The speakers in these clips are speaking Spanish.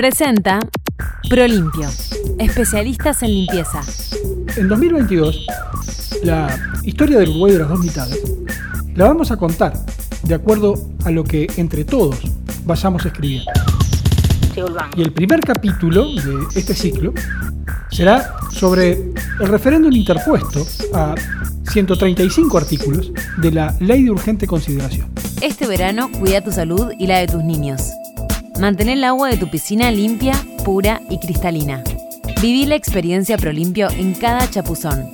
Presenta Prolimpio, especialistas en limpieza. En 2022, la historia del Uruguay de las dos mitades la vamos a contar de acuerdo a lo que entre todos vayamos escribiendo. Y el primer capítulo de este ciclo será sobre el referéndum interpuesto a 135 artículos de la Ley de Urgente Consideración. Este verano cuida tu salud y la de tus niños. Mantén el agua de tu piscina limpia, pura y cristalina. Viví la experiencia Prolimpio en cada chapuzón.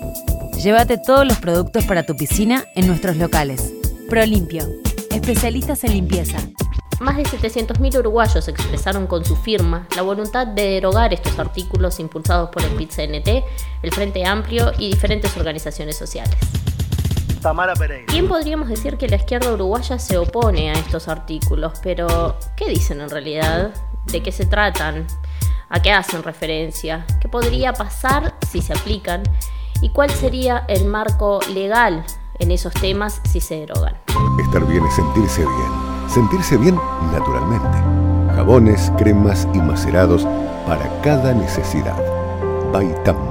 Llévate todos los productos para tu piscina en nuestros locales. Prolimpio, especialistas en limpieza. Más de 700.000 uruguayos expresaron con su firma la voluntad de derogar estos artículos impulsados por el PIT-CNT, el Frente Amplio y diferentes organizaciones sociales. Tamara Pereira. Bien podríamos decir que la izquierda uruguaya se opone a estos artículos, pero ¿qué dicen en realidad? ¿De qué se tratan? ¿A qué hacen referencia? ¿Qué podría pasar si se aplican? ¿Y cuál sería el marco legal en esos temas si se derogan? Estar bien es sentirse bien. Sentirse bien naturalmente. Jabones, cremas y macerados para cada necesidad. Baitam.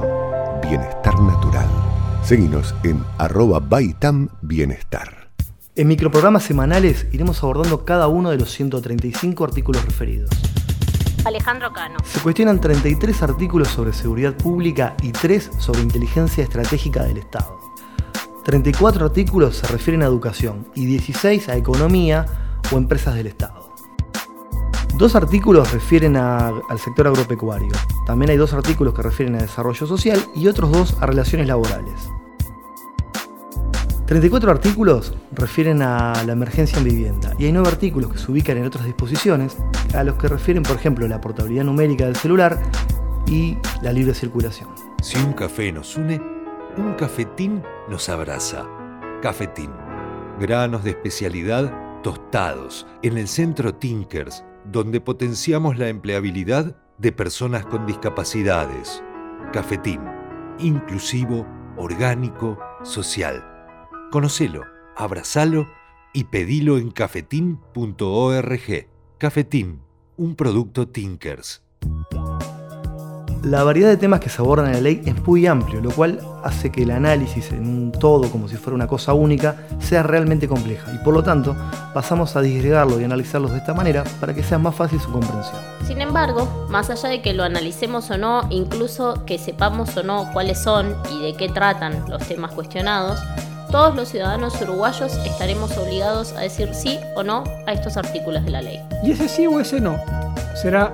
Bienestar natural. Seguinos en arroba Baitam Bienestar. En microprogramas semanales iremos abordando cada uno de los 135 artículos referidos. Alejandro Cano. Se cuestionan 33 artículos sobre seguridad pública y 3 sobre inteligencia estratégica del Estado. 34 artículos se refieren a educación y 16 a economía o empresas del Estado. Dos artículos refieren al sector agropecuario. También hay dos artículos que refieren a desarrollo social y otros dos a relaciones laborales. 34 artículos refieren a la emergencia en vivienda y hay 9 artículos que se ubican en otras disposiciones a los que refieren, por ejemplo, la portabilidad numérica del celular y la libre circulación. Si un café nos une, un cafetín nos abraza. Cafetín. Granos de especialidad tostados en el centro Tinkers, donde potenciamos la empleabilidad de personas con discapacidades. Cafetín. Inclusivo, orgánico, social. Conocelo, abrazalo y pedilo en cafetín.org. Cafetín, un producto Tinkers. La variedad de temas que se abordan en la ley es muy amplio, lo cual hace que el análisis en un todo, como si fuera una cosa única, sea realmente compleja y por lo tanto pasamos a disgregarlo y analizarlos de esta manera para que sea más fácil su comprensión. Sin embargo, más allá de que lo analicemos o no, incluso que sepamos o no cuáles son y de qué tratan los temas cuestionados, todos los ciudadanos uruguayos estaremos obligados a decir sí o no a estos artículos de la ley. Y ese sí o ese no será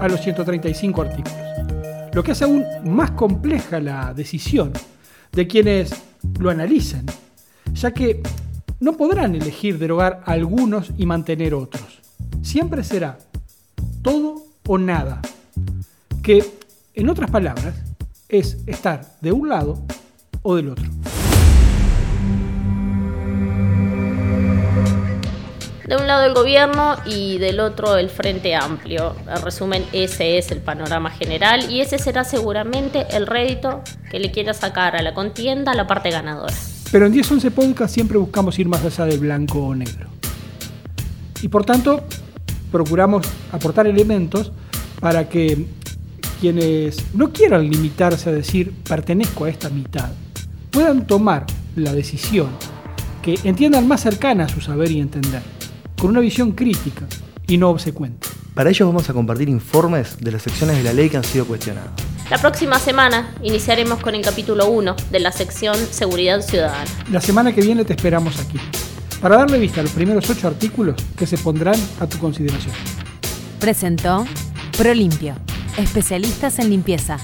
a los 135 artículos. Lo que hace aún más compleja la decisión de quienes lo analicen, ya que no podrán elegir derogar algunos y mantener otros. Siempre será todo o nada, que en otras palabras es estar de un lado o del otro. De un lado el gobierno y del otro el Frente Amplio. En resumen, ese es el panorama general y ese será seguramente el rédito que le quiera sacar a la contienda la parte ganadora. Pero en 10-11 Podcast siempre buscamos ir más allá del blanco o negro. Y por tanto, procuramos aportar elementos para que quienes no quieran limitarse a decir pertenezco a esta mitad, puedan tomar la decisión que entiendan más cercana a su saber y entender, con una visión crítica y no obsecuente. Para ello vamos a compartir informes de las secciones de la ley que han sido cuestionadas. La próxima semana iniciaremos con el capítulo 1 de la sección Seguridad Ciudadana. La semana que viene te esperamos aquí, para darle vista a los primeros ocho artículos que se pondrán a tu consideración. Presentó Prolimpio, especialistas en limpieza.